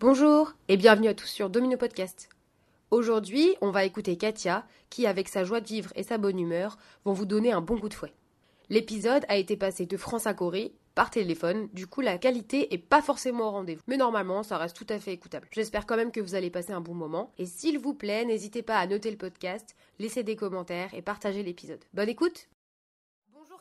Bonjour et bienvenue à tous sur Domino Podcast. Aujourd'hui, on va écouter Katia qui, avec sa joie de vivre et sa bonne humeur, vont vous donner un bon coup de fouet. L'épisode a été passé de France à Corée par téléphone, du coup la qualité est pas forcément au rendez-vous. Mais normalement, ça reste tout à fait écoutable. J'espère quand même que vous allez passer un bon moment. Et s'il vous plaît, n'hésitez pas à noter le podcast, laisser des commentaires et partager l'épisode. Bonne écoute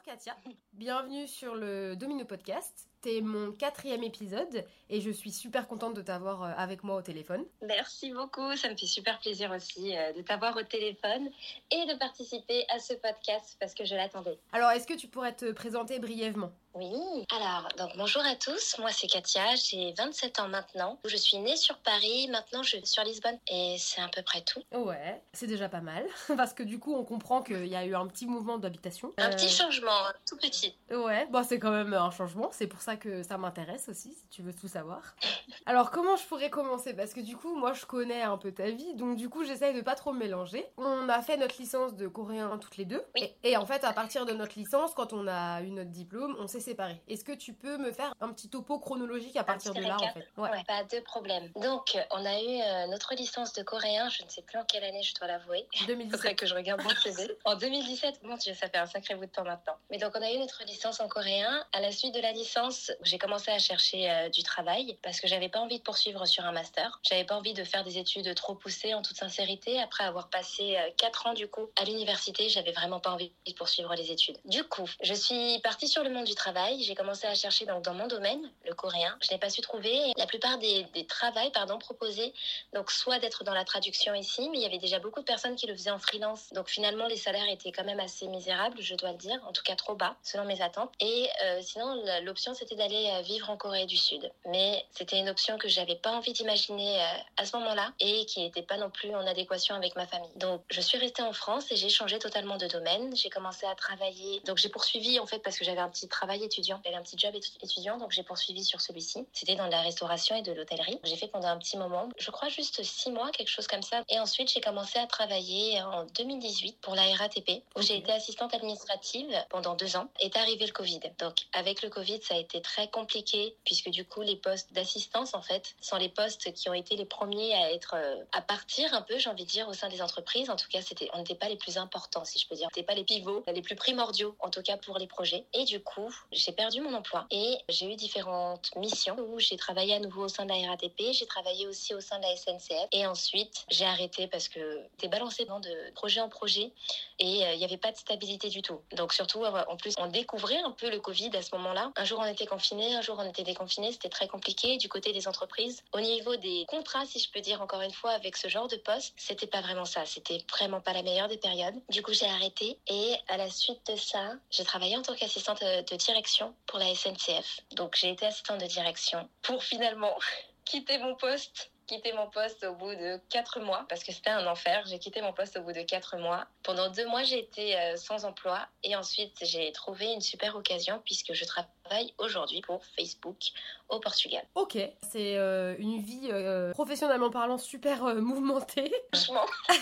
Katia, bienvenue sur le Domino Podcast. T'es mon quatrième épisode et je suis super contente de t'avoir euh, avec moi au téléphone. Merci beaucoup, ça me fait super plaisir aussi euh, de t'avoir au téléphone et de participer à ce podcast parce que je l'attendais. Alors, est-ce que tu pourrais te présenter brièvement? Oui, alors, donc bonjour à tous, moi c'est Katia, j'ai 27 ans maintenant. Je suis née sur Paris, maintenant je suis sur Lisbonne et c'est à peu près tout. Ouais, c'est déjà pas mal parce que du coup on comprend qu'il y a eu un petit mouvement d'habitation. Un petit changement, tout petit. Ouais, bon c'est quand même un changement, c'est pour ça que ça m'intéresse aussi, si tu veux tout savoir. Alors, comment je pourrais commencer? Parce que du coup, moi, je connais un peu ta vie, donc du coup, j'essaye de pas trop me mélanger. On a fait notre licence de coréen toutes les deux. Oui. Et, et en fait, à partir de notre licence, quand on a eu notre diplôme, on s'est séparés. Est-ce que tu peux me faire un petit topo chronologique à partir de là, en fait? Ouais. pas de problème. Donc, on a eu euh, notre licence de coréen, je ne sais plus en quelle année, je dois l'avouer. Il 2017. faudrait que je regarde mon CV. En 2017, mon Dieu, ça fait un sacré bout de temps maintenant. Mais donc, on a eu notre licence en coréen. À la suite de la licence, j'ai commencé à chercher euh, du travail parce que j'avais pas envie de poursuivre sur un master. J'avais pas envie de faire des études trop poussées en toute sincérité. Après avoir passé 4 ans, du coup, à l'université, j'avais vraiment pas envie de poursuivre les études. Du coup, je suis partie sur le monde du travail. J'ai commencé à chercher donc, dans mon domaine, le coréen. Je n'ai pas su trouver. La plupart des, des travails pardon, proposés, donc soit d'être dans la traduction ici, mais il y avait déjà beaucoup de personnes qui le faisaient en freelance. Donc finalement, les salaires étaient quand même assez misérables, je dois le dire, en tout cas trop bas, selon mes attentes. Et euh, sinon, l'option, c'était d'aller euh, vivre en Corée du Sud. Mais c'était une option que j'avais pas envie d'imaginer euh, à ce moment-là et qui n'était pas non plus en adéquation avec ma famille. Donc je suis restée en France et j'ai changé totalement de domaine. J'ai commencé à travailler. Donc j'ai poursuivi en fait parce que j'avais un petit travail étudiant, j'avais un petit job étu- étudiant, donc j'ai poursuivi sur celui-ci. C'était dans de la restauration et de l'hôtellerie. J'ai fait pendant un petit moment, je crois juste six mois, quelque chose comme ça. Et ensuite j'ai commencé à travailler en 2018 pour la RATP où j'ai été assistante administrative pendant deux ans. Est arrivé le Covid. Donc avec le Covid ça a été très compliqué puisque du coup les postes d'assistance en fait sont les postes qui ont été les premiers à être euh, à partir un peu j'ai envie de dire au sein des entreprises en tout cas c'était on n'était pas les plus importants si je peux dire on n'était pas les pivots les plus primordiaux en tout cas pour les projets et du coup j'ai perdu mon emploi et j'ai eu différentes missions où j'ai travaillé à nouveau au sein de la RATP j'ai travaillé aussi au sein de la SNCF et ensuite j'ai arrêté parce que t'es balancé dans de projet en projet et euh, il n'y avait pas de stabilité du tout. Donc surtout, euh, en plus, on découvrait un peu le Covid à ce moment-là. Un jour, on était confinés, un jour, on était déconfinés. C'était très compliqué du côté des entreprises. Au niveau des contrats, si je peux dire encore une fois, avec ce genre de poste, c'était pas vraiment ça. C'était vraiment pas la meilleure des périodes. Du coup, j'ai arrêté et à la suite de ça, j'ai travaillé en tant qu'assistante euh, de direction pour la SNCF. Donc j'ai été assistante de direction pour finalement quitter mon poste quitter mon poste au bout de quatre mois parce que c'était un enfer. J'ai quitté mon poste au bout de quatre mois. Pendant deux mois, j'ai été euh, sans emploi et ensuite j'ai trouvé une super occasion puisque je travaille aujourd'hui pour Facebook au Portugal. Ok, c'est euh, une vie euh, professionnellement parlant super euh, mouvementée. Franchement,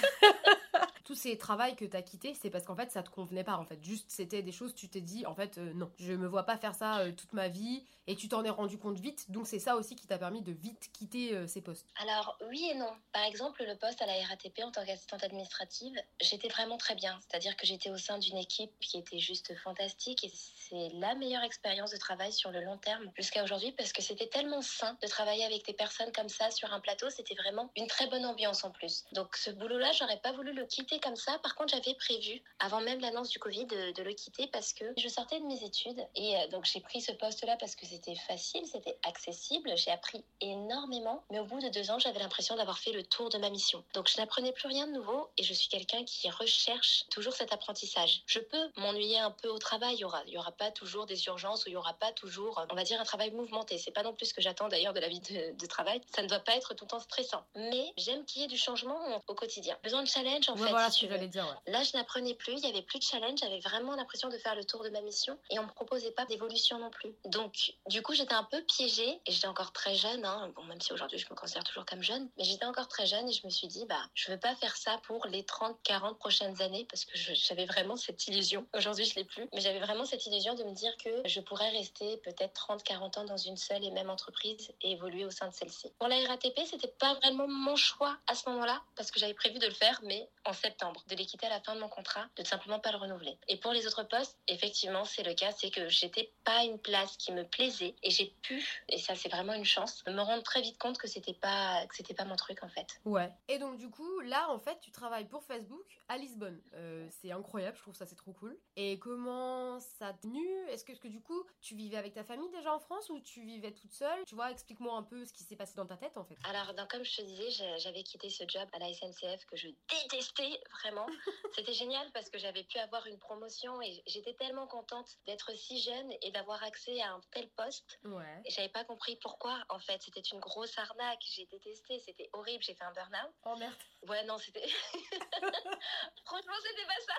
Tous ces travails que t'as quittés, c'est parce qu'en fait ça te convenait pas en fait. Juste c'était des choses, tu t'es dit en fait non, je me vois pas faire ça toute ma vie et tu t'en es rendu compte vite. Donc c'est ça aussi qui t'a permis de vite quitter ces postes. Alors oui et non. Par exemple, le poste à la RATP en tant qu'assistante administrative, j'étais vraiment très bien. C'est-à-dire que j'étais au sein d'une équipe qui était juste fantastique et c'est la meilleure expérience de travail sur le long terme jusqu'à aujourd'hui parce que c'était tellement sain de travailler avec des personnes comme ça sur un plateau. C'était vraiment une très bonne ambiance en plus. Donc ce boulot-là, j'aurais pas voulu le quitter comme ça. Par contre, j'avais prévu, avant même l'annonce du Covid, de, le quitter parce que je sortais de mes études et euh, donc j'ai pris ce poste-là parce que c'était facile, c'était accessible. J'ai appris énormément, mais au bout de deux ans, j'avais l'impression d'avoir fait le tour de ma mission. Donc je n'apprenais plus rien de nouveau et je suis quelqu'un qui recherche toujours cet apprentissage. Je peux m'ennuyer un peu au travail, il y aura, y aura pas toujours des urgences ou il y aura pas toujours, on va dire, un travail mouvementé. C'est pas non plus ce que j'attends d'ailleurs de la vie de, de travail. Ça ne doit pas être tout le temps stressant. Mais j'aime qu'il y ait du changement au quotidien. Besoin de challenge en Ouais, fait. voilà, voilà ce que dire. Là, je n'apprenais plus, il y avait plus de challenge, j'avais vraiment l'impression de faire le tour de ma mission et on me proposait pas d'évolution non plus. Donc, du coup, j'étais un peu piégée et j'étais encore très jeune, hein. bon, même si aujourd'hui je me considère toujours comme jeune, mais j'étais encore très jeune et je me suis dit, bah, je veux pas faire ça pour les 30, 40 prochaines années parce que j'avais vraiment cette illusion. Aujourd'hui, je l'ai plus, mais j'avais vraiment cette illusion de me dire que je pourrais rester peut-être 30, 40 ans dans une seule et même entreprise et évoluer au sein de celle-ci. Pour la RATP, c'était pas vraiment mon choix à ce moment-là parce que j'avais prévu de le faire, mais en septembre, de les quitter à la fin de mon contrat, de simplement pas le renouveler. Et pour les autres postes, effectivement, c'est le cas, c'est que j'étais pas une place qui me plaisait et j'ai pu, et ça c'est vraiment une chance, me rendre très vite compte que c'était pas que c'était pas mon truc en fait. Ouais. Et donc du coup, là en fait, tu travailles pour Facebook à Lisbonne. Euh, c'est incroyable, je trouve ça c'est trop cool. Et comment ça a tenu Est-ce que, que du coup, tu vivais avec ta famille déjà en France ou tu vivais toute seule? Tu vois, explique-moi un peu ce qui s'est passé dans ta tête en fait. Alors, comme je te disais, j'avais quitté ce job à la SNCF que je détestais vraiment. C'était génial parce que j'avais pu avoir une promotion et j'étais tellement contente d'être si jeune et d'avoir accès à un tel poste. Ouais. J'avais pas compris pourquoi en fait. C'était une grosse arnaque. J'ai détesté. C'était horrible. J'ai fait un burn-out. Oh merde. Ouais, non, c'était. Franchement, c'était pas ça.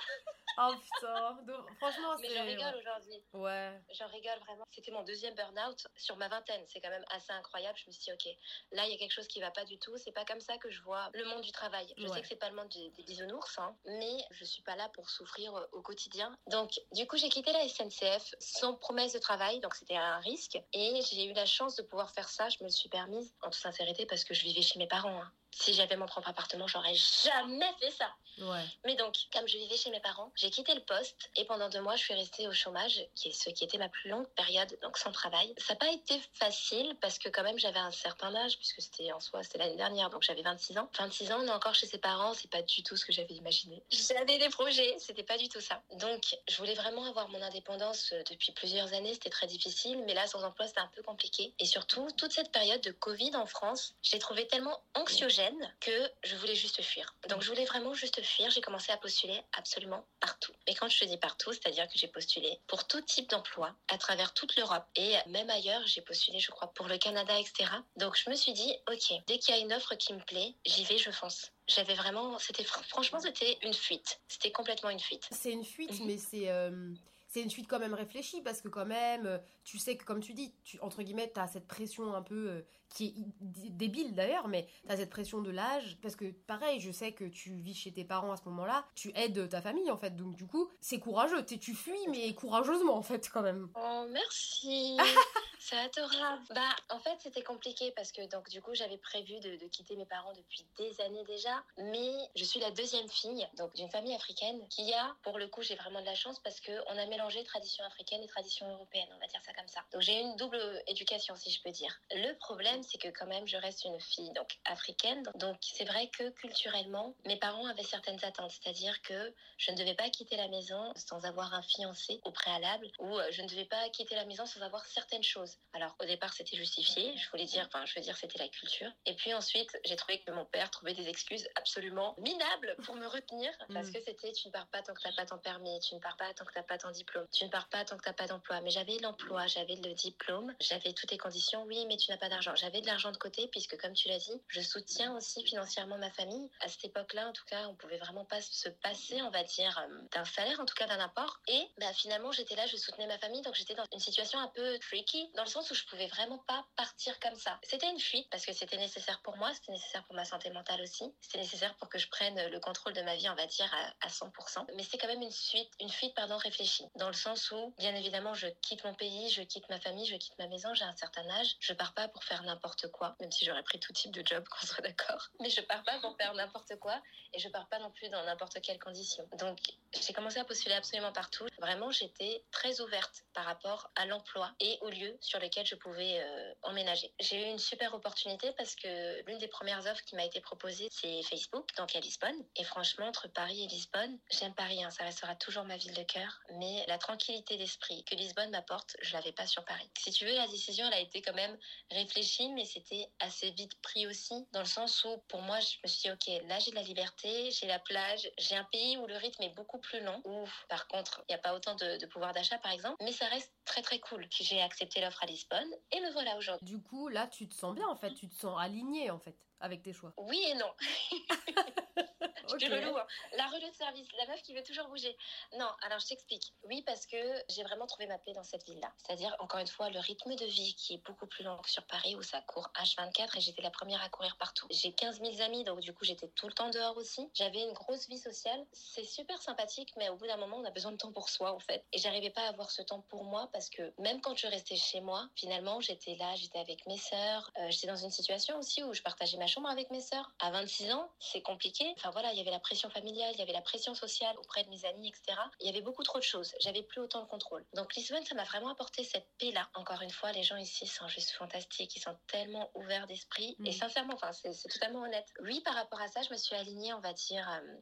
oh putain. Franchement, c'est. Mais j'en rigole aujourd'hui. Ouais. J'en rigole vraiment. C'était mon deuxième burn-out sur ma vingtaine. C'est quand même assez incroyable. Je me suis dit, ok, là, il y a quelque chose qui va pas du tout. C'est pas comme ça que je vois le monde du travail. Je sais que c'est pas le monde des, bisounours, hein, mais je suis pas là pour souffrir euh, au quotidien. Donc, du coup, j'ai quitté la SNCF sans promesse de travail. Donc, c'était un risque. Et j'ai eu la chance de pouvoir faire ça. Je me le suis permise en toute sincérité parce que je vivais chez mes parents. Hein si j'avais mon propre appartement, j'aurais jamais fait ça. Ouais. Mais donc, comme je vivais chez mes parents, j'ai quitté le poste et pendant deux mois, je suis restée au chômage, qui est ce qui était ma plus longue période, donc sans travail. Ça n'a pas été facile parce que quand même, j'avais un certain âge, puisque c'était en soi, c'était l'année dernière, donc j'avais 26 ans. 26 ans, on est encore chez ses parents, c'est pas du tout ce que j'avais imaginé. J'avais des projets, c'était pas du tout ça. Donc, je voulais vraiment avoir mon indépendance euh, depuis plusieurs années, c'était très difficile, mais là, sans emploi, c'était un peu compliqué. Et surtout, toute cette période de Covid en France, je l'ai trouvée tellement anxiogène que je voulais juste fuir. Donc je voulais vraiment juste fuir. J'ai commencé à postuler absolument partout. Mais quand je te dis partout, c'est-à-dire que j'ai postulé pour tout type d'emploi à travers toute l'Europe et même ailleurs. J'ai postulé, je crois, pour le Canada, etc. Donc je me suis dit, ok, dès qu'il y a une offre qui me plaît, j'y vais, je fonce j'avais vraiment c'était franchement c'était une fuite c'était complètement une fuite c'est une fuite mhm. mais c'est euh, c'est une suite quand même réfléchie parce que quand même, euh, tu sais que comme tu dis, tu, entre guillemets, tu as cette pression un peu euh, qui est débile d'ailleurs, mais tu as cette pression de l'âge parce que pareil, je sais que tu vis chez tes parents à ce moment-là, tu aides ta famille en fait, donc du coup, c'est courageux, tu fuis mais courageusement en fait quand même. Oh, merci. c'est adorable. Bah, en fait, c'était compliqué parce que donc du coup, j'avais prévu de, de quitter mes parents depuis des années déjà, mais je suis la deuxième fille donc d'une famille africaine qui a pour le coup, j'ai vraiment de la chance parce que on a mélangé tradition africaine et tradition européenne, on va dire ça comme ça. Donc j'ai une double éducation, si je peux dire. Le problème, c'est que quand même, je reste une fille donc africaine. Donc c'est vrai que culturellement, mes parents avaient certaines attentes, c'est-à-dire que je ne devais pas quitter la maison sans avoir un fiancé au préalable, ou euh, je ne devais pas quitter la maison sans avoir certaines choses. Alors au départ, c'était justifié. Je voulais dire, enfin, je veux dire, c'était la culture. Et puis ensuite, j'ai trouvé que mon père trouvait des excuses absolument minables pour me retenir, parce que c'était tu ne pars pas tant que tu n'as pas ton permis, tu ne pars pas tant que tu n'as pas ton diplôme tu ne pars pas tant que tu n'as pas d'emploi. Mais j'avais l'emploi, j'avais le diplôme, j'avais toutes les conditions. Oui, mais tu n'as pas d'argent. J'avais de l'argent de côté puisque, comme tu l'as dit, je soutiens aussi financièrement ma famille. À cette époque-là, en tout cas, on pouvait vraiment pas se passer, on va dire, euh, d'un salaire, en tout cas d'un apport. Et bah, finalement, j'étais là, je soutenais ma famille. Donc j'étais dans une situation un peu tricky, dans le sens où je pouvais vraiment pas partir comme ça. C'était une fuite parce que c'était nécessaire pour moi, c'était nécessaire pour ma santé mentale aussi. C'était nécessaire pour que je prenne le contrôle de ma vie, on va dire, à, 100%. Mais c'est quand même une suite, une fuite, pardon, réfléchie dans le sens où, bien évidemment, je quitte mon pays, je quitte ma famille, je quitte ma maison, j'ai un certain âge. Je pars pas pour faire n'importe quoi, même si j'aurais pris tout type de job, qu'on soit d'accord. Mais je pars pas pour faire n'importe quoi et je pars pas non plus dans n'importe quelle condition. Donc, j'ai commencé à postuler absolument partout. Vraiment, j'étais très ouverte par rapport à l'emploi et aux lieux sur lesquels je pouvais euh, emménager. J'ai eu une super opportunité parce que l'une des premières offres qui m'a été proposée, c'est Facebook, donc à Lisbonne. Et franchement, entre Paris et Lisbonne, j'aime Paris, hein, ça restera toujours ma ville de cœur, mais la tranquillité d'esprit que Lisbonne m'apporte, je l'avais pas sur Paris. Si tu veux, la décision, elle a été quand même réfléchie, mais c'était assez vite pris aussi, dans le sens où, pour moi, je me suis dit, ok, là, j'ai la liberté, j'ai la plage, j'ai un pays où le rythme est beaucoup plus lent, où, par contre, il n'y a pas autant de, de pouvoir d'achat, par exemple, mais ça reste très, très cool. J'ai accepté l'offre à Lisbonne, et me voilà aujourd'hui. Du coup, là, tu te sens bien, en fait, tu te sens aligné, en fait, avec tes choix. Oui et non. okay. relou. Hein. La relou de service, la meuf qui veut toujours bouger. Non, alors je t'explique. Oui, parce que j'ai vraiment trouvé ma paix dans cette ville-là. C'est-à-dire, encore une fois, le rythme de vie qui est beaucoup plus long que sur Paris où ça court H24 et j'étais la première à courir partout. J'ai 15 000 amis, donc du coup, j'étais tout le temps dehors aussi. J'avais une grosse vie sociale. C'est super sympathique, mais au bout d'un moment, on a besoin de temps pour soi, en fait. Et j'arrivais pas à avoir ce temps pour moi parce que même quand je restais chez moi, finalement, j'étais là, j'étais avec mes sœurs. Euh, j'étais dans une situation aussi où je partageais ma chambre avec mes sœurs. À 26 ans, c'est compliqué. Enfin voilà, il y avait la pression familiale, il y avait la pression sociale auprès de mes amis, etc. Il y avait beaucoup trop de choses. J'avais plus autant de contrôle. Donc Lisbonne, ça m'a vraiment apporté cette paix-là. Encore une fois, les gens ici sont juste fantastiques. Ils sont tellement ouverts d'esprit. Et mm. sincèrement, enfin, c'est totalement honnête. Oui, par rapport à ça, je me suis alignée, on va dire, euh,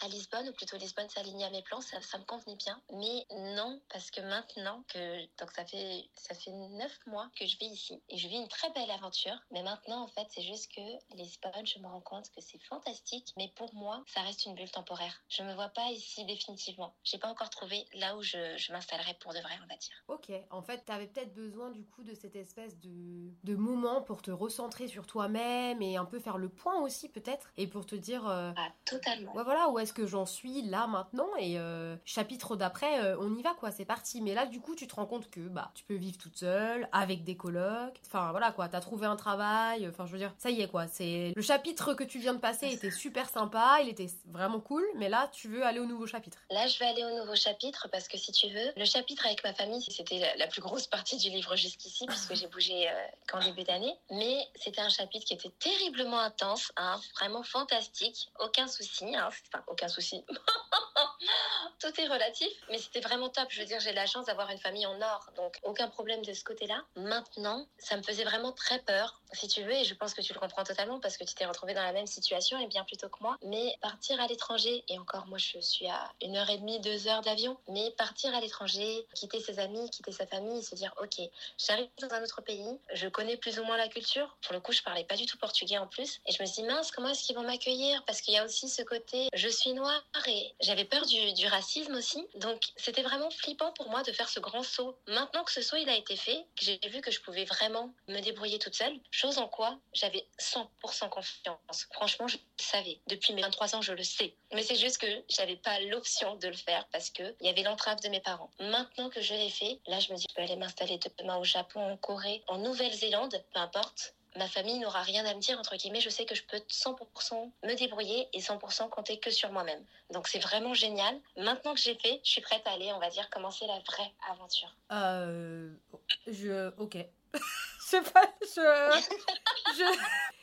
à Lisbonne, ou plutôt Lisbonne s'alignait à mes plans, ça, ça, me convenait bien. Mais non, parce que maintenant que, donc ça fait, ça fait neuf mois que je vis ici et je vis une très belle aventure. Mais maintenant, en fait, c'est juste que Lisbonne, je me rends compte que c'est fantastique, mais pour moi, ça reste une bulle temporaire. Je me vois pas ici définitivement. J'ai pas encore trouvé là où je, je m'installerai pour de vrai, on va dire. Ok, en fait, tu avais peut-être besoin du coup de cette espèce de, de moment pour te recentrer sur toi-même et un peu faire le point aussi peut-être et pour te dire. Euh... Ah, totalement. Ouais, voilà, où est que j'en suis là maintenant et euh, chapitre d'après euh, on y va quoi c'est parti. Mais là du coup tu te rends compte que bah tu peux vivre toute seule avec des colocs. Enfin voilà quoi t'as trouvé un travail enfin je veux dire ça y est quoi c'est le chapitre que tu viens de passer était super sympa il était vraiment cool mais là tu veux aller au nouveau chapitre. Là je vais aller au nouveau chapitre parce que si tu veux le chapitre avec ma famille c'était la, plus grosse partie du livre jusqu'ici puisque j'ai bougé euh, qu'en début d'année. Mais c'était un chapitre qui était terriblement intense hein, vraiment fantastique aucun souci hein, aucun souci. Tout est relatif, mais c'était vraiment top. Je veux dire, j'ai la chance d'avoir une famille en or, donc aucun problème de ce côté-là. Maintenant, ça me faisait vraiment très peur, si tu veux, et je pense que tu le comprends totalement parce que tu t'es retrouvé dans la même situation et bien plus tôt que moi. Mais partir à l'étranger, et encore, moi, je suis à une heure et demie, deux heures d'avion, mais partir à l'étranger, quitter ses amis, quitter sa famille, se dire, ok, j'arrive dans un autre pays, je connais plus ou moins la culture. Pour le coup, je parlais pas du tout portugais en plus, et je me suis dit, mince, comment est-ce qu'ils vont m'accueillir? Parce qu'il y a aussi ce côté, je suis noire et j'avais peur du, racisme aussi. Donc c'était vraiment flippant pour moi de faire ce grand saut. Maintenant que ce saut il a été fait, j'ai vu que je pouvais vraiment me débrouiller toute seule, chose en quoi j'avais 100% confiance. Franchement, je le savais. Depuis mes 23 ans, je le sais. Mais c'est juste que j'avais pas l'option de le faire parce que il y avait l'entrave de mes parents. Maintenant que je l'ai fait, là je me dis je peux aller m'installer demain au Japon, en Corée, en Nouvelle-Zélande, peu importe ma famille n'aura rien à me dire, entre guillemets, je sais que je peux 100% me débrouiller et 100% compter que sur moi-même. Donc c'est vraiment génial. Maintenant que j'ai fait, je suis prête à aller, on va dire, commencer la vraie aventure. Euh... Je... Ok. je sais pas, je... je...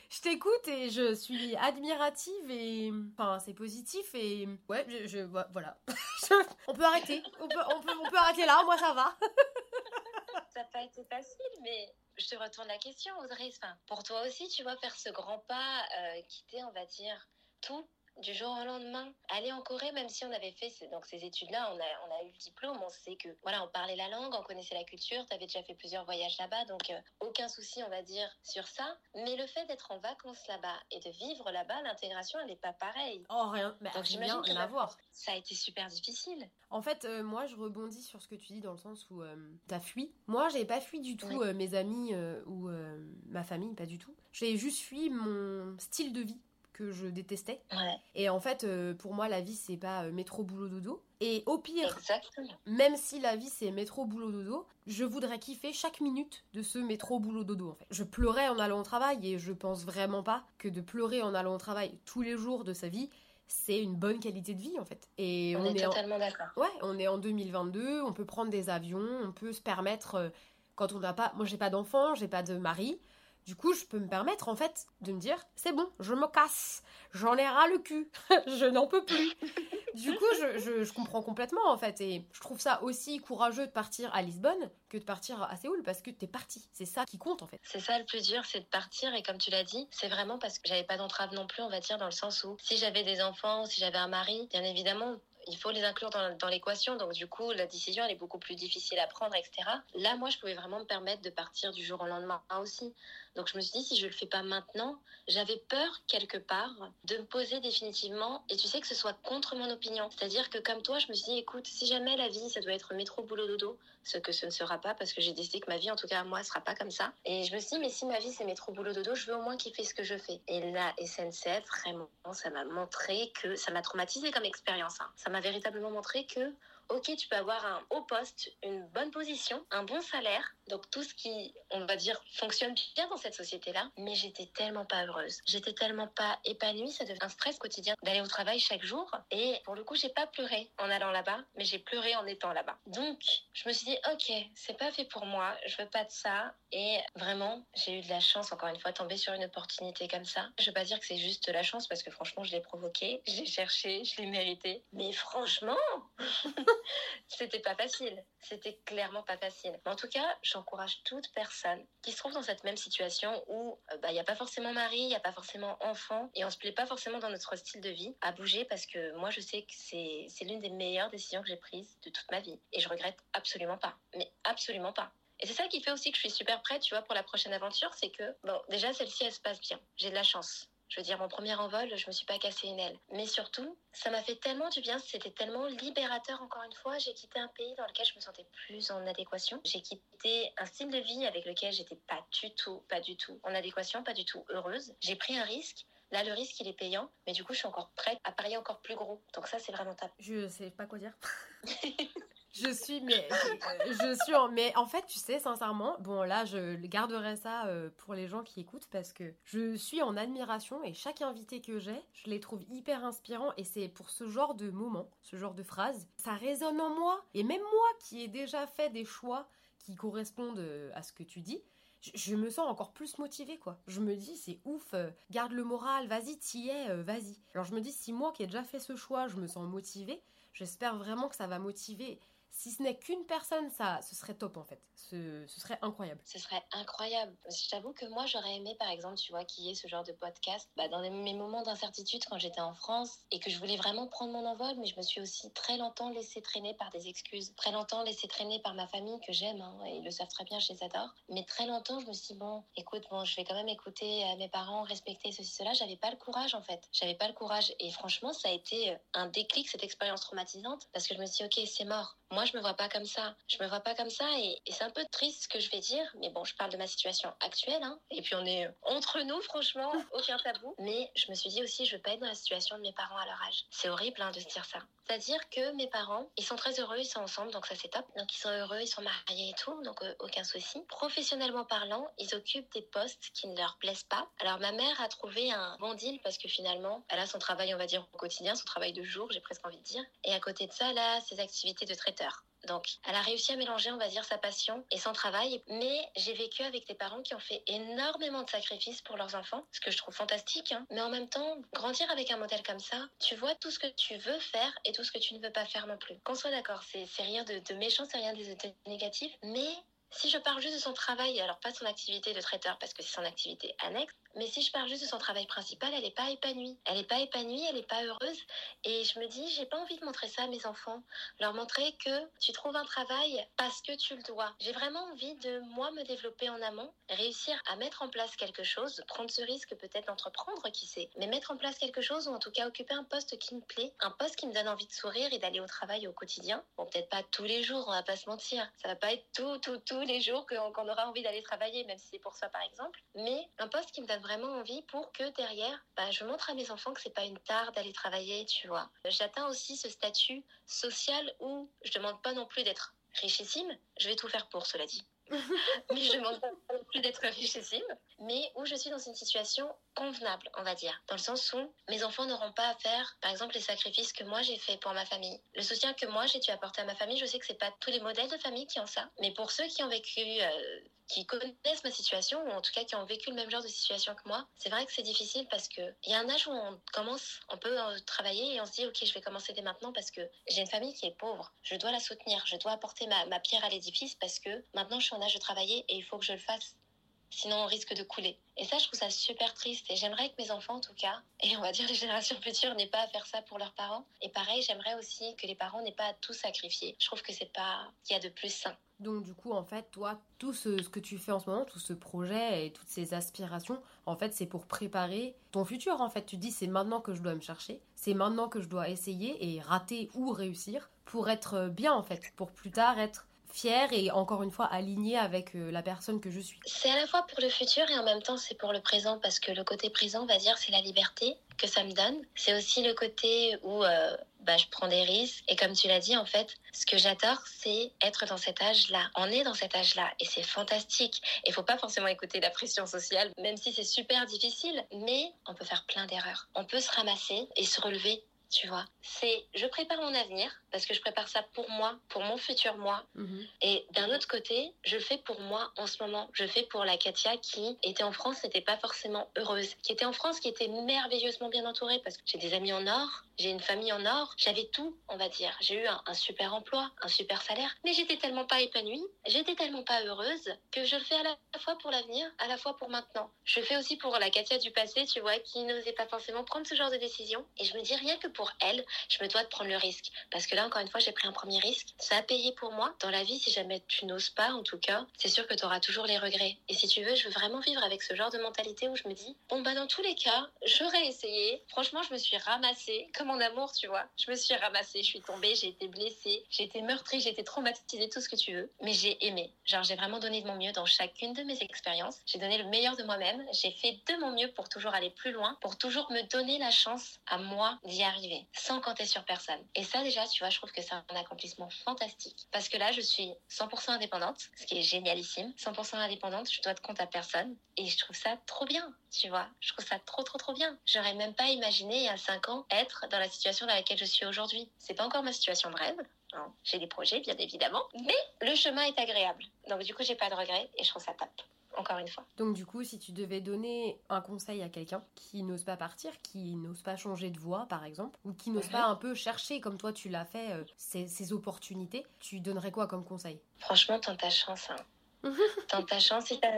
Je t'écoute et je suis admirative et enfin c'est positif et ouais je, je voilà on peut arrêter on peut, on peut on peut arrêter là moi ça va ça n'a pas été facile mais je te retourne la question, Audrey. Enfin, pour toi aussi, tu vois, faire ce grand pas, euh, quitter, on va dire, tout du jour au lendemain. Aller en Corée, même si on avait fait ces, donc ces études-là, on a, on a eu le diplôme, on sait que voilà, on parlait la langue, on connaissait la culture, tu avais déjà fait plusieurs voyages là-bas, donc euh, aucun souci, on va dire, sur ça. Mais le fait d'être en vacances là-bas et de vivre là-bas, l'intégration, elle n'est pas pareille. Oh, rien, mais donc, rien, rien à voir. Ça a été super difficile. En fait, euh, moi, je rebondis sur ce que tu dis dans le sens où euh, tu as fui. Moi, j'ai pas fui du tout mes amis ou ma famille, pas du tout. J'ai juste fui mon style de vie que je détestais. Et en fait, euh, pour moi, la vie, c'est pas euh, métro, boulot, dodo. Et au pire, même si la vie, c'est métro, boulot, dodo, je voudrais kiffer chaque minute de ce métro, boulot, dodo, en fait. Je pleurais en allant au travail et je pense vraiment pas que de pleurer en allant au travail tous les jours de sa vie, c'est une bonne qualité de vie en fait. Et on, est, totalement d'accord. Ouais, on est en 2022, on peut prendre des avions, on peut se permettre euh, quand on n'a pas moi j'ai pas d'enfant, j'ai pas de mari, du coup, je peux me permettre en fait de me dire c'est bon, je me casse, j'en ai ras le cul, je n'en peux plus. du coup, je, comprends complètement en fait et je trouve ça aussi courageux de partir à Lisbonne que de partir à Séoul parce que t'es parti. C'est ça qui compte en fait. C'est ça le plus dur, c'est de partir et comme tu l'as dit, c'est vraiment parce que j'avais pas d'entrave non plus, on va dire dans le sens où si j'avais des enfants, si j'avais un mari, bien évidemment, il faut les inclure dans, l'équation. Donc, du coup, la décision, elle est beaucoup plus difficile à prendre, etc. Là, moi, je pouvais vraiment me permettre de partir du jour au lendemain aussi. Donc, je me suis dit, si je le fais pas maintenant, j'avais peur, quelque part, de me poser définitivement et tu sais que ce soit contre mon opinion. C'est-à-dire que, comme toi, je me suis dit, écoute, si jamais la vie, ça doit être métro, boulot, dodo, ce que ce ne sera pas parce que j'ai décidé que ma vie, en tout cas, moi, sera pas comme ça. Et je me suis dit, mais si ma vie, c'est métro, boulot, dodo, je veux au moins fait ce que je fais. Et la SNCF, vraiment, ça m'a montré que ça m'a traumatisé comme expérience. Hein. Ça m'a véritablement montré que ok, tu peux avoir un haut poste, une bonne position, un bon salaire, donc tout ce qui, on va dire, fonctionne bien dans cette société-là, mais j'étais tellement pas heureuse, j'étais tellement pas épanouie, ça devient un stress quotidien d'aller au travail chaque jour, et pour le coup, j'ai pas pleuré en allant là-bas, mais j'ai pleuré en étant là-bas. Donc, je me suis dit, ok, c'est pas fait pour moi, je veux pas de ça, et vraiment, j'ai eu de la chance, encore une fois, tomber sur une opportunité comme ça. Je veux pas dire que c'est juste la chance, parce que franchement, je l'ai provoqué, je l'ai cherché, je l'ai mérité, mais franchement, c'était pas facile. C'était clairement pas facile. Mais en tout cas, j'encourage toute personne qui se trouve dans cette même situation où il euh, n'y bah, a pas forcément mari, il n'y a pas forcément enfant, et on se plaît pas forcément dans notre style de vie, à bouger parce que moi, je sais que c'est l'une des meilleures décisions que j'ai prises de toute ma vie. Et je regrette absolument pas. Mais absolument pas. Et c'est ça qui fait aussi que je suis super prête, tu vois, pour la prochaine aventure, c'est que, bon, déjà, celle-ci, elle se passe bien. J'ai de la chance. Je veux dire, mon premier envol, je me suis pas cassé une aile. Mais surtout, ça m'a fait tellement du bien, c'était tellement libérateur encore une fois. J'ai quitté un pays dans lequel je me sentais plus en adéquation. J'ai quitté un style de vie avec lequel j'étais pas du tout, pas du tout en adéquation, pas du tout heureuse. J'ai pris un risque. Là, le risque, il est payant, mais du coup, je suis encore prête à parier encore plus gros. Donc ça, c'est vraiment top. Je sais pas quoi dire. je suis mais je suis en, mais en fait tu sais sincèrement bon là je garderai ça euh, pour les gens qui écoutent parce que je suis en admiration et chaque invité que j'ai je les trouve hyper inspirants et c'est pour ce genre de moments ce genre de phrases ça résonne en moi et même moi qui ai déjà fait des choix qui correspondent euh, à ce que tu dis je, me sens encore plus motivée quoi. Je me dis c'est ouf, euh, garde le moral, vas-y, t'y es, vas-y. Alors je me dis si moi qui ai déjà fait ce choix, je me sens motivée, j'espère vraiment que ça va motiver si ce n'est qu'une personne, ça, ce serait top en fait. Ce, ce serait incroyable. Ce serait incroyable. Je t'avoue que moi, j'aurais aimé, par exemple, tu vois, qu'il y ait ce genre de podcast bah, dans mes moments d'incertitude quand j'étais en France et que je voulais vraiment prendre mon envol, mais je me suis aussi très longtemps laissé traîner par des excuses, très longtemps laissé traîner par ma famille que j'aime, hein, ils le savent très bien, je les adore. Mais très longtemps, je me suis dit, bon, écoute, bon, je vais quand même écouter euh, mes parents, respecter ceci, cela. J'avais pas le courage en fait. J'avais pas le courage. Et franchement, ça a été euh, un déclic, cette expérience traumatisante, parce que je me suis dit, ok, c'est mort. Moi, je me vois pas comme ça. Je me vois pas comme ça et, c'est un peu triste ce que je vais dire, mais bon, je parle de ma situation actuelle. Hein. Et puis on est entre nous, franchement, aucun tabou. Mais je me suis dit aussi, je veux pas être dans la situation de mes parents à leur âge. C'est horrible hein, de se dire ça. C'est-à-dire que mes parents, ils sont très heureux, ils sont ensemble, donc ça c'est top. Donc ils sont heureux, ils sont mariés et tout, donc euh, aucun souci. Professionnellement parlant, ils occupent des postes qui ne leur plaisent pas. Alors ma mère a trouvé un bon deal parce que finalement, elle a son travail, on va dire, au quotidien, son travail de jour, j'ai presque envie de dire. Et à côté de ça, a ses activités de Donc, elle a réussi à mélanger, on va dire, sa passion et son travail. Mais j'ai vécu avec des parents qui ont fait énormément de sacrifices pour leurs enfants, ce que je trouve fantastique. Hein. Mais en même temps, grandir avec un modèle comme ça, tu vois tout ce que tu veux faire et tout ce que tu ne veux pas faire non plus. Qu'on soit d'accord, c'est rien de, de méchant, c'est rien de négatif, mais si je parle juste de son travail, alors pas son activité de traiteur parce que c'est son activité annexe, mais si je parle juste de son travail principal, elle n'est pas épanouie. Elle n'est pas épanouie, elle n'est pas heureuse. Et je me dis, j'ai pas envie de montrer ça à mes enfants. Leur montrer que tu trouves un travail parce que tu le dois. J'ai vraiment envie de, moi, me développer en amont, réussir à mettre en place quelque chose, prendre ce risque peut-être d'entreprendre, qui sait, mais mettre en place quelque chose ou en tout cas occuper un poste qui me plaît, un poste qui me donne envie de sourire et d'aller au travail au quotidien. Bon, peut-être pas tous les jours, on va pas se mentir. Ça va pas être tout, tout, tous les jours qu'on aura envie d'aller travailler, même si c'est pour ça par exemple. Mais un poste qui me donne vraiment envie pour que derrière, bah, je montre à mes enfants que c'est pas une tare d'aller travailler, tu vois. J'atteins aussi ce statut social où je demande pas non plus d'être richissime. Je vais tout faire pour, cela dit. mais je ne demande pas non plus d'être richissime, mais où je suis dans une situation convenable, on va dire, dans le sens où mes enfants n'auront pas à faire, par exemple, les sacrifices que moi j'ai fait pour ma famille. Le soutien que moi j'ai dû apporter à ma famille, je sais que c'est pas tous les modèles de famille qui ont ça, mais pour ceux qui ont vécu, euh, qui connaissent ma situation, ou en tout cas qui ont vécu le même genre de situation que moi, c'est vrai que c'est difficile parce que il y a un âge où on commence, on peut euh, travailler et on se dit, ok, je vais commencer dès maintenant parce que j'ai une famille qui est pauvre, je dois la soutenir, je dois apporter ma, ma pierre à l'édifice parce que maintenant je suis en âge de travailler et il faut que je le fasse sinon on risque de couler. Et ça, je trouve ça super triste. Et j'aimerais que mes enfants, en tout cas, et on va dire les générations futures, n'aient pas à faire ça pour leurs parents. Et pareil, j'aimerais aussi que les parents n'aient pas à tout sacrifier. Je trouve que c'est pas qu'il y a de plus sain. Donc du coup, en fait, toi, tout ce, ce, que tu fais en ce moment, tout ce projet et toutes ces aspirations, en fait, c'est pour préparer ton futur. En fait, tu dis, c'est maintenant que je dois me chercher, c'est maintenant que je dois essayer et rater ou réussir pour être bien, en fait, pour plus tard être fière et encore une fois alignée avec euh, la personne que je suis. C'est à la fois pour le futur et en même temps c'est pour le présent parce que le côté présent, on va dire, c'est la liberté que ça me donne. C'est aussi le côté où euh, bah, je prends des risques. Et comme tu l'as dit, en fait, ce que j'adore, c'est être dans cet âge-là. On est dans cet âge-là et c'est fantastique. Il faut pas forcément écouter la pression sociale, même si c'est super difficile. Mais on peut faire plein d'erreurs. On peut se ramasser et se relever tu vois. C'est, je prépare mon avenir parce que je prépare ça pour moi, pour mon futur moi. Mhm. Et d'un autre côté, je le fais pour moi en ce moment. Je le fais pour la Katia qui était en France, n'était pas forcément heureuse, qui était en France, qui était merveilleusement bien entourée parce que j'ai des amis en or, j'ai une famille en or, j'avais tout, on va dire. J'ai eu un, super emploi, un super salaire, mais j'étais tellement pas épanouie, j'étais tellement pas heureuse que je le fais à la fois pour l'avenir, à la fois pour maintenant. Je le fais aussi pour la Katia du passé, tu vois, qui n'osait pas forcément prendre ce genre de décision. Et je me dis rien que pour elle, je me dois de prendre le risque. Parce que là, encore une fois, j'ai pris un premier risque. Ça a payé pour moi. Dans la vie, si jamais tu n'oses pas, en tout cas, c'est sûr que tu auras toujours les regrets. Et si tu veux, je veux vraiment vivre avec ce genre de mentalité où je me dis, bon, bah, dans tous les cas, j'aurais essayé. Franchement, je me suis ramassée, comme en amour, tu vois. Je me suis ramassée, je suis tombée, j'ai été blessée, j'ai été meurtrie, j'ai été traumatisée, tout ce que tu veux. Mais j'ai aimé. Genre, j'ai vraiment donné de mon mieux dans chacune de mes expériences. J'ai donné le meilleur de moi-même. J'ai fait de mon mieux pour toujours aller plus loin, pour toujours me donner la chance à moi d'y arriver sans compter sur personne. Et ça, déjà, tu vois, je trouve que c'est un accomplissement fantastique. Parce que là, je suis 100% indépendante, ce qui est génialissime. 100% indépendante, je dois de compte à personne. Et je trouve ça trop bien, tu vois. Je trouve ça trop, trop, trop bien. J'aurais même pas imaginé, il y a 5 ans, être dans la situation dans laquelle je suis aujourd'hui. C'est pas encore ma situation de rêve. J'ai des projets, bien évidemment. Mais le chemin est agréable. Donc, du coup, j'ai pas de regrets et je trouve ça top encore une fois. Donc du coup, si tu devais donner un conseil à quelqu'un qui n'ose pas partir, qui n'ose pas changer de voie par exemple, ou qui n'ose pas mhm. un peu chercher comme toi tu l'as fait, ces, euh, ces, opportunités, tu donnerais quoi comme conseil? Franchement, tente ta chance. Hein. Tente ta chance. Si t'es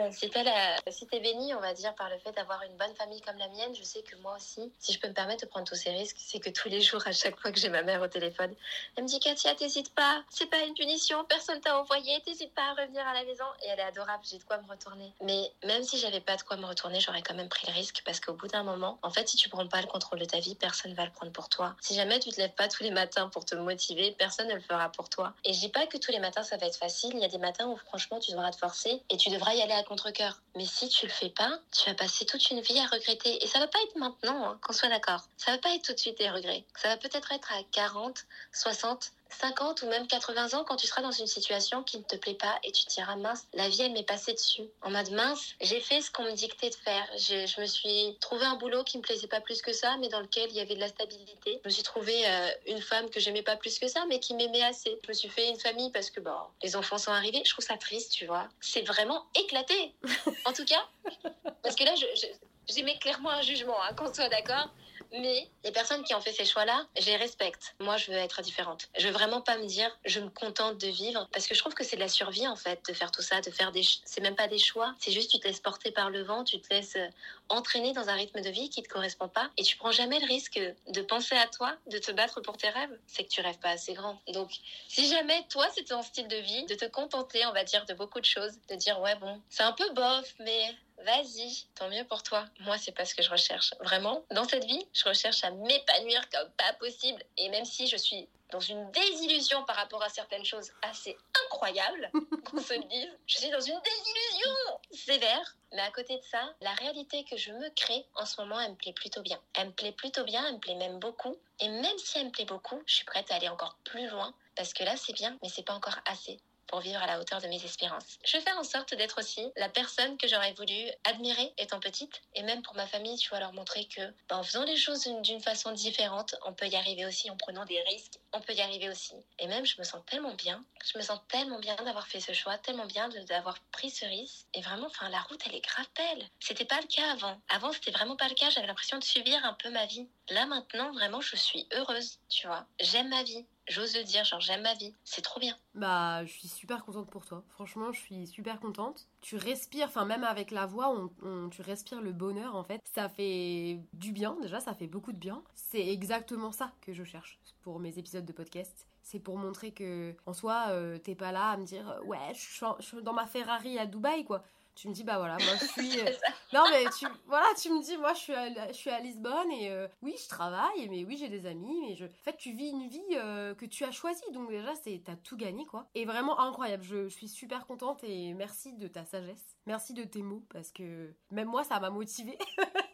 si si béni, on va dire, par le fait d'avoir une bonne famille comme la mienne, je sais que moi aussi, si je peux me permettre de prendre tous ces risques, c'est que tous les jours, à chaque fois que j'ai ma mère au téléphone, elle me dit Katia, t'hésites pas, c'est pas une punition, personne t'a envoyé, t'hésites pas à revenir à la maison. Et elle est adorable, j'ai de quoi me retourner. Mais même si j'avais pas de quoi me retourner, j'aurais quand même pris le risque parce qu'au bout d'un moment, en fait, si tu prends pas le contrôle de ta vie, personne va le prendre pour toi. Si jamais tu te lèves pas tous les matins pour te motiver, personne ne le fera pour toi. Et je dis pas que tous les matins ça va être facile. Il y a des matins où franchement tu devras forcer et tu devras y aller à contre-cœur. Mais si tu le fais pas, tu vas passer toute une vie à regretter. Et ça va pas être maintenant, hein, qu'on soit d'accord. Ça va pas être tout de suite des regrets. Ça va peut-être être à 40, 60, 50 ou même 80 ans quand tu seras dans une situation qui ne te plaît pas et tu te diras mince, la vie elle m'est passée dessus. En mode mince, j'ai fait ce qu'on me dictait de faire. Je, je, me suis trouvé un boulot qui me plaisait pas plus que ça, mais dans lequel il y avait de la stabilité. Je me suis trouvé euh, une femme que j'aimais pas plus que ça, mais qui m'aimait assez. Je me suis fait une famille parce que bon, les enfants sont arrivés. Je trouve ça triste, tu vois. C'est vraiment éclaté. en tout cas, parce que là, j'émets clairement un jugement, hein, qu'on soit d'accord. Mais les personnes qui ont fait ces choix-là, je les respecte. Moi, je veux être différente. Je veux vraiment pas me dire, je me contente de vivre, parce que je trouve que c'est de la survie en fait, de faire tout ça, de faire des, c'est même pas des choix. C'est juste tu te laisses porter par le vent, tu te laisses euh, entraîner dans un rythme de vie qui te correspond pas, et tu prends jamais le risque de penser à toi, de te battre pour tes rêves. C'est que tu rêves pas assez grand. Donc, si jamais toi c'est ton style de vie, de te contenter, on va dire, de beaucoup de choses, de dire ouais bon, c'est un peu bof, mais vas-y, tant mieux pour toi. Moi, c'est pas ce que je recherche. Vraiment, dans cette vie, je recherche à m'épanouir comme pas possible. Et même si je suis dans une désillusion par rapport à certaines choses assez incroyables, qu'on se le dise, je suis dans une désillusion sévère. Mais à côté de ça, la réalité que je me crée en ce moment, elle me plaît plutôt bien. Elle me plaît plutôt bien, elle me plaît même beaucoup. Et même si elle me plaît beaucoup, je suis prête à aller encore plus loin. Parce que là, c'est bien, mais c'est pas encore assez pour vivre à la hauteur de mes espérances. Je faire en sorte d'être aussi la personne que j'aurais voulu admirer étant petite et même pour ma famille, tu vois, leur montrer que bah, en faisant les choses d'une façon différente, on peut y arriver aussi en prenant des risques, on peut y arriver aussi. Et même, je me sens tellement bien, je me sens tellement bien d'avoir fait ce choix, tellement bien d'avoir pris ce risque. Et vraiment, enfin, la route, elle est grave belle. C'était pas le cas avant. Avant, c'était vraiment pas le cas. J'avais l'impression de subir un peu ma vie. Là maintenant, vraiment, je suis heureuse, tu vois. J'aime ma vie. J'ose le dire, genre j'aime ma vie. C'est trop bien. Bah, je suis super contente pour toi. Franchement, je suis super contente. Tu respires, enfin même avec la voix, on, tu respires le bonheur en fait. Ça fait du bien, déjà, ça fait beaucoup de bien. C'est exactement ça que je cherche pour mes épisodes de podcast. C'est pour montrer que, en soi, euh, t'es pas là à me dire, ouais, je suis dans ma Ferrari à Dubaï, quoi tu me dis bah voilà moi je suis euh, non mais tu voilà tu me dis moi je suis à, je suis à Lisbonne et euh, oui je travaille mais oui j'ai des amis mais je en fait tu vis une vie euh, que tu as choisie. Donc déjà c'est t'as tout gagné quoi. Et vraiment incroyable. Je, je, suis super contente et merci de ta sagesse. Merci de tes mots parce que même moi ça m'a motivée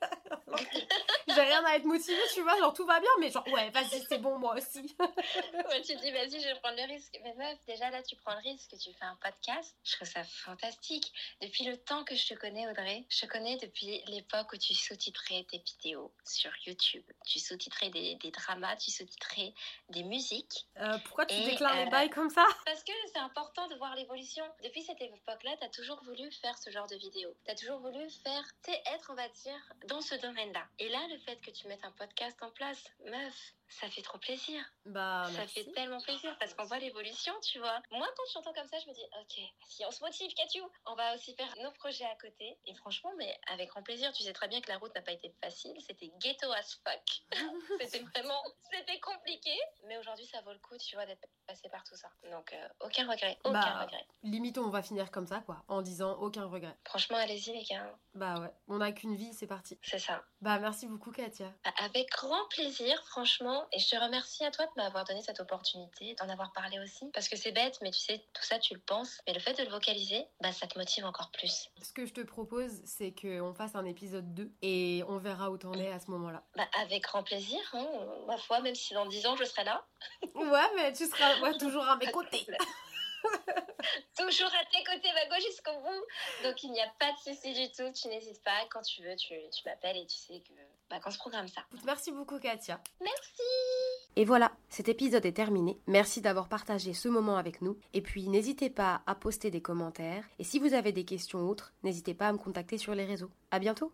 j'ai rien à être motivée, tu vois, genre tout va bien, mais genre ouais, vas-y, c'est bon, moi aussi. ouais, tu te dis, vas-y, je vais prendre le risque. Mais meuf, déjà là, tu prends le risque, tu fais un podcast. Je trouve ça fantastique. Depuis le temps que je te connais, Audrey, je te connais depuis l'époque où tu sous-titrais tes vidéos sur YouTube. Tu sous-titrais des, des, dramas, tu sous-titrais des musiques. Euh, pourquoi tu déclares les euh, bails comme ça? Parce que c'est important de voir l'évolution. Depuis cette époque-là, tu as toujours voulu faire ce genre de vidéos. Tu as toujours voulu faire, tu être, on va dire, dans ce domaine-là. Et là, le fait que tu mettes un podcast en place, meuf, ça fait trop plaisir. Bah, ça fait tellement plaisir parce qu'on voit l'évolution, tu vois. Moi, quand je t'entends comme ça, je me dis, ok, si on se motive, Katiou, on va aussi faire nos projets à côté. Et franchement, mais avec grand plaisir. Tu sais très bien que la route n'a pas été facile. C'était ghetto as fuck. c'était vraiment, c'était compliqué. Mais aujourd'hui, ça vaut le coup, tu vois, d'être passé par tout ça. Donc, euh, aucun regret, aucun bah, regret. Limite, on va finir comme ça, quoi, en disant aucun regret. Franchement, allez-y, les gars. Bah ouais, on n'a qu'une vie, c'est parti. C'est ça. Bah merci beaucoup, Katia. Bah, avec grand plaisir, franchement. Et je te remercie à toi de m'avoir donné cette opportunité, d'en avoir parlé aussi. Parce que c'est bête, mais tu sais, tout ça, tu le penses. Mais le fait de le vocaliser, bah, ça te motive encore plus. Ce que je te propose, c'est qu'on fasse un épisode 2 et on verra où t'en es à ce moment-là. Bah, avec grand plaisir, hein, ma foi, même si dans 10 ans je serai là. ouais, mais tu seras toujours à mes côtés. Toujours à tes côtés, ma gauche jusqu'au bout. Donc il n'y a pas de souci du tout. Tu n'hésites pas. Quand tu veux, tu, tu m'appelles et tu sais que bah, qu'on se programme ça. Merci beaucoup, Katia. Merci. Et voilà, cet épisode est terminé. Merci d'avoir partagé ce moment avec nous. Et puis n'hésitez pas à poster des commentaires. Et si vous avez des questions autres, n'hésitez pas à me contacter sur les réseaux. À bientôt.